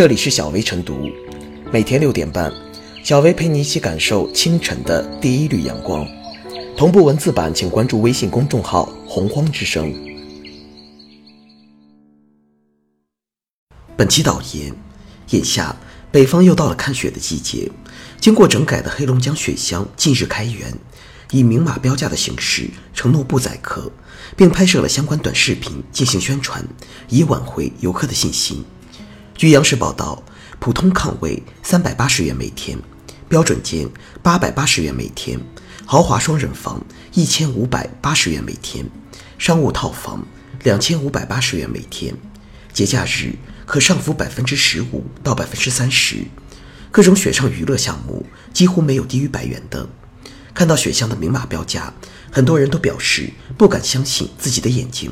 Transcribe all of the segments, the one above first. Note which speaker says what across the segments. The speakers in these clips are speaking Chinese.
Speaker 1: 这里是小薇晨读，每天六点半，小薇陪你一起感受清晨的第一缕阳光。同步文字版，请关注微信公众号“洪荒之声”。本期导言：眼下北方又到了看雪的季节，经过整改的黑龙江雪乡近日开园，以明码标价的形式承诺不宰客，并拍摄了相关短视频进行宣传，以挽回游客的信心。据央视报道，普通炕位三百八十元每天，标准间八百八十元每天，豪华双人房一千五百八十元每天，商务套房两千五百八十元每天，节假日可上浮百分之十五到百分之三十，各种雪上娱乐项目几乎没有低于百元的。看到雪乡的明码标价，很多人都表示不敢相信自己的眼睛，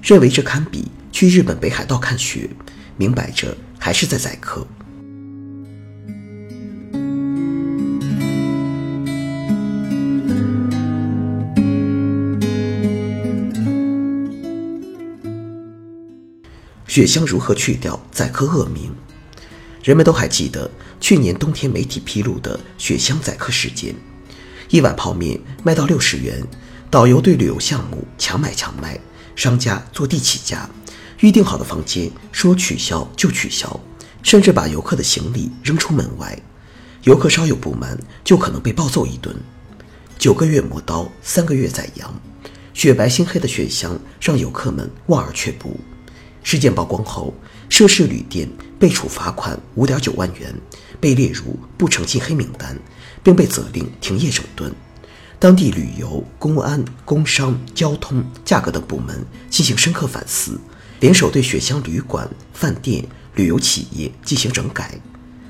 Speaker 1: 认为这堪比去日本北海道看雪。明摆着还是在宰客。雪乡如何去掉宰客恶名？人们都还记得去年冬天媒体披露的雪乡宰客事件：一碗泡面卖到六十元，导游对旅游项目强买强卖，商家坐地起价。预定好的房间说取消就取消，甚至把游客的行李扔出门外。游客稍有不满，就可能被暴揍一顿。九个月磨刀，三个月宰羊，雪白心黑的雪乡让游客们望而却步。事件曝光后，涉事旅店被处罚款五点九万元，被列入不诚信黑名单，并被责令停业整顿。当地旅游、公安、工商、交通、价格等部门进行深刻反思。联手对雪乡旅馆、饭店、旅游企业进行整改，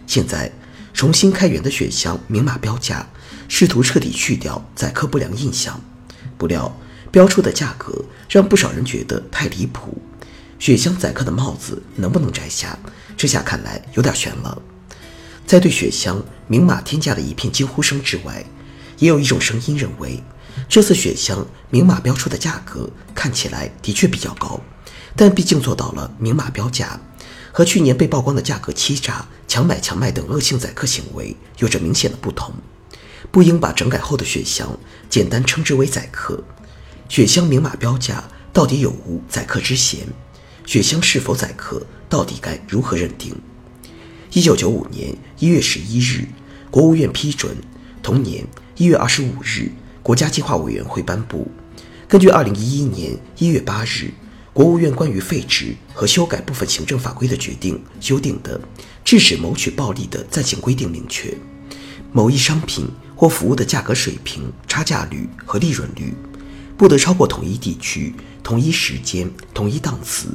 Speaker 1: 现在重新开园的雪乡明码标价，试图彻底去掉宰客不良印象。不料标出的价格让不少人觉得太离谱，雪乡宰客的帽子能不能摘下？这下看来有点悬了。在对雪乡明码天价的一片惊呼声之外，也有一种声音认为，这次雪乡明码标出的价格看起来的确比较高。但毕竟做到了明码标价，和去年被曝光的价格欺诈、强买强卖等恶性宰客行为有着明显的不同，不应把整改后的雪乡简单称之为宰客。雪乡明码标价到底有无宰客之嫌？雪乡是否宰客，到底该如何认定？一九九五年一月十一日，国务院批准；同年一月二十五日，国家计划委员会颁布。根据二零一一年一月八日。国务院关于废止和修改部分行政法规的决定修订的《制止谋取暴利的暂行规定》明确，某一商品或服务的价格水平、差价率和利润率，不得超过同一地区、同一时间、同一档次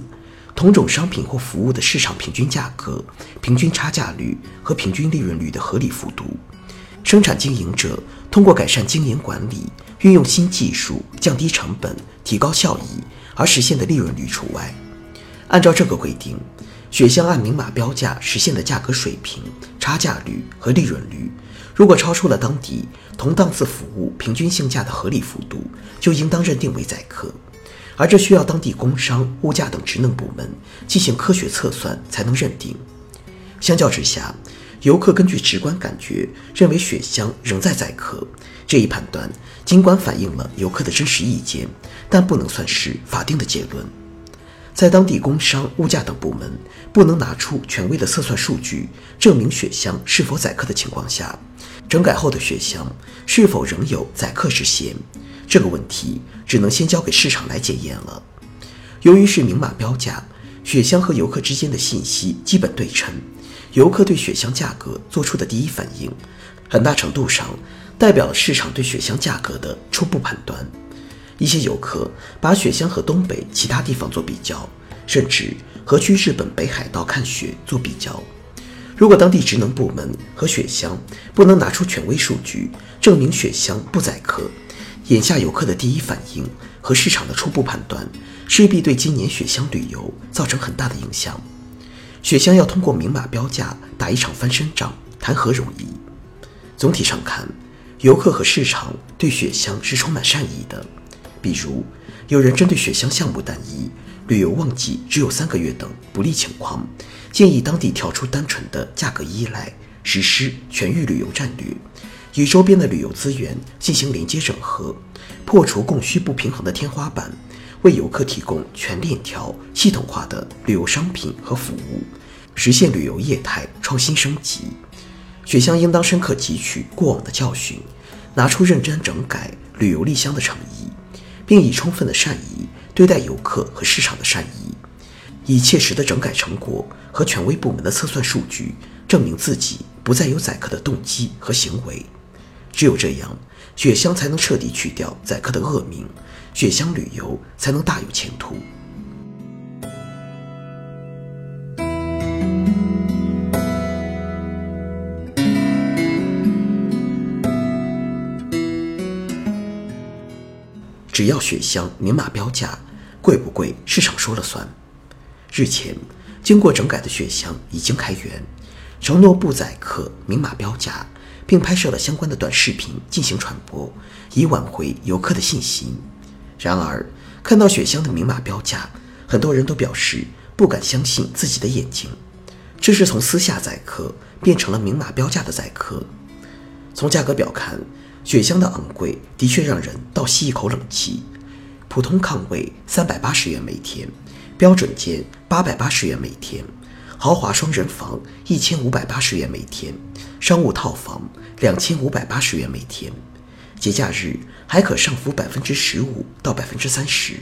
Speaker 1: 同种商品或服务的市场平均价格、平均差价率和平均利润率的合理幅度。生产经营者通过改善经营管理，运用新技术，降低成本，提高效益。而实现的利润率除外。按照这个规定，雪乡按明码标价实现的价格水平、差价率和利润率，如果超出了当地同档次服务平均性价的合理幅度，就应当认定为宰客。而这需要当地工商、物价等职能部门进行科学测算才能认定。相较之下，游客根据直观感觉认为雪乡仍在宰客，这一判断尽管反映了游客的真实意见，但不能算是法定的结论。在当地工商、物价等部门不能拿出权威的测算数据证明雪乡是否宰客的情况下，整改后的雪乡是否仍有宰客之嫌，这个问题只能先交给市场来检验了。由于是明码标价，雪乡和游客之间的信息基本对称。游客对雪乡价格做出的第一反应，很大程度上代表了市场对雪乡价格的初步判断。一些游客把雪乡和东北其他地方做比较，甚至和去日本北海道看雪做比较。如果当地职能部门和雪乡不能拿出权威数据证明雪乡不宰客，眼下游客的第一反应和市场的初步判断，势必对今年雪乡旅游造成很大的影响。雪乡要通过明码标价打一场翻身仗，谈何容易？总体上看，游客和市场对雪乡是充满善意的。比如，有人针对雪乡项目单一，旅游旺季只有三个月等不利情况，建议当地跳出单纯的价格依赖，实施全域旅游战略，与周边的旅游资源进行连接整合，破除供需不平衡的天花板，为游客提供全链条系统化的旅游商品和服务，实现旅游业态创新升级。雪乡应当深刻汲取过往的教训，拿出认真整改旅游立乡的诚意，并以充分的善意对待游客和市场的善意，以切实的整改成果和权威部门的测算数据，证明自己不再有宰客的动机和行为。只有这样，雪乡才能彻底去掉宰客的恶名，雪乡旅游才能大有前途。只要雪乡明码标价，贵不贵市场说了算。日前，经过整改的雪乡已经开园，承诺不宰客、明码标价，并拍摄了相关的短视频进行传播，以挽回游客的信心。然而，看到雪乡的明码标价，很多人都表示不敢相信自己的眼睛，这是从私下宰客变成了明码标价的宰客。从价格表看。雪乡的昂贵的确让人倒吸一口冷气。普通炕位三百八十元每天，标准间八百八十元每天，豪华双人房一千五百八十元每天，商务套房两千五百八十元每天，节假日还可上浮百分之十五到百分之三十。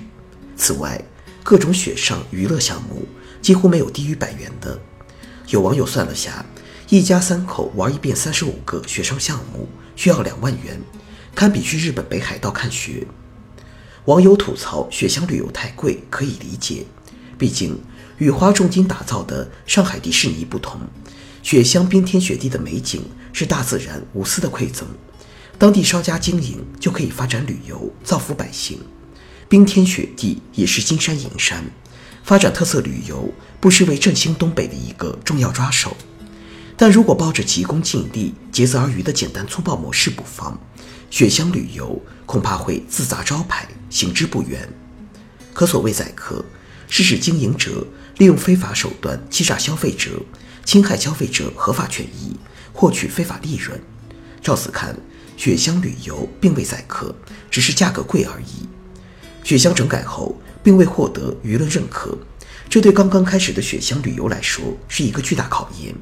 Speaker 1: 此外，各种雪上娱乐项目几乎没有低于百元的。有网友算了下。一家三口玩一遍三十五个雪上项目需要两万元，堪比去日本北海道看雪。网友吐槽雪乡旅游太贵，可以理解，毕竟与花重金打造的上海迪士尼不同，雪乡冰天雪地的美景是大自然无私的馈赠，当地稍加经营就可以发展旅游，造福百姓。冰天雪地也是金山银山，发展特色旅游不失为振兴东北的一个重要抓手。但如果抱着急功近利、竭泽而渔的简单粗暴模式不放，雪乡旅游恐怕会自砸招牌，行之不远。可所谓宰客，是指经营者利用非法手段欺诈消费者，侵害消费者合法权益，获取非法利润。照此看，雪乡旅游并未宰客，只是价格贵而已。雪乡整改后，并未获得舆论认可，这对刚刚开始的雪乡旅游来说是一个巨大考验。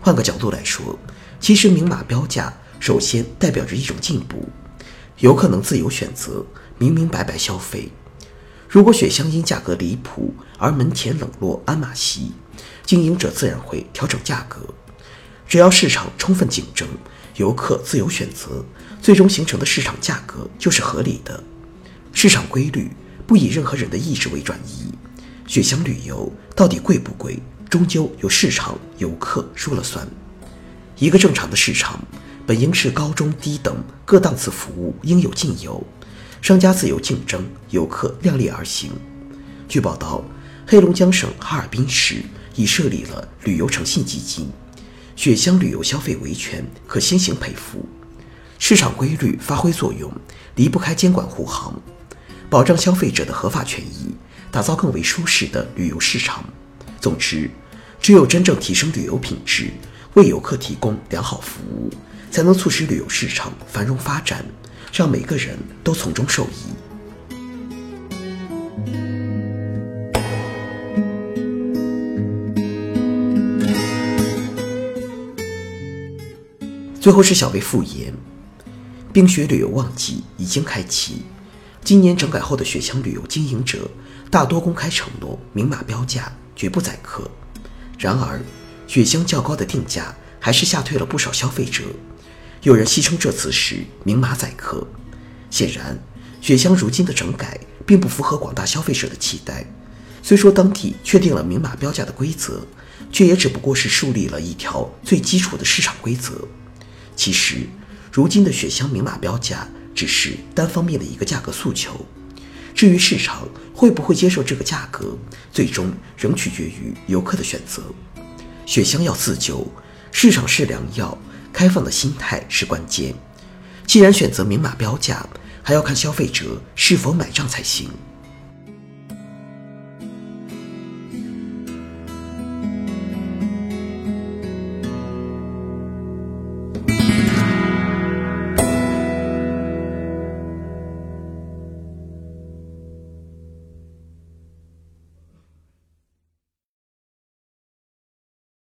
Speaker 1: 换个角度来说，其实明码标价首先代表着一种进步，游客能自由选择，明明白白消费。如果雪乡因价格离谱而门前冷落鞍马稀，经营者自然会调整价格。只要市场充分竞争，游客自由选择，最终形成的市场价格就是合理的。市场规律不以任何人的意志为转移，雪乡旅游到底贵不贵？终究由市场、游客说了算。一个正常的市场，本应是高中低等各档次服务应有尽有，商家自由竞争，游客量力而行。据报道，黑龙江省哈尔滨市已设立了旅游诚信基金，雪乡旅游消费维权可先行赔付。市场规律发挥作用，离不开监管护航，保障消费者的合法权益，打造更为舒适的旅游市场。总之，只有真正提升旅游品质，为游客提供良好服务，才能促使旅游市场繁荣发展，让每个人都从中受益。最后是小薇复言：冰雪旅游旺季已经开启，今年整改后的雪乡旅游经营者大多公开承诺明码标价。绝不宰客。然而，雪乡较高的定价还是吓退了不少消费者。有人戏称这次是明码宰客。显然，雪乡如今的整改并不符合广大消费者的期待。虽说当地确定了明码标价的规则，却也只不过是树立了一条最基础的市场规则。其实，如今的雪乡明码标价只是单方面的一个价格诉求。至于市场会不会接受这个价格，最终仍取决于游客的选择。雪乡要自救，市场是良药，开放的心态是关键。既然选择明码标价，还要看消费者是否买账才行。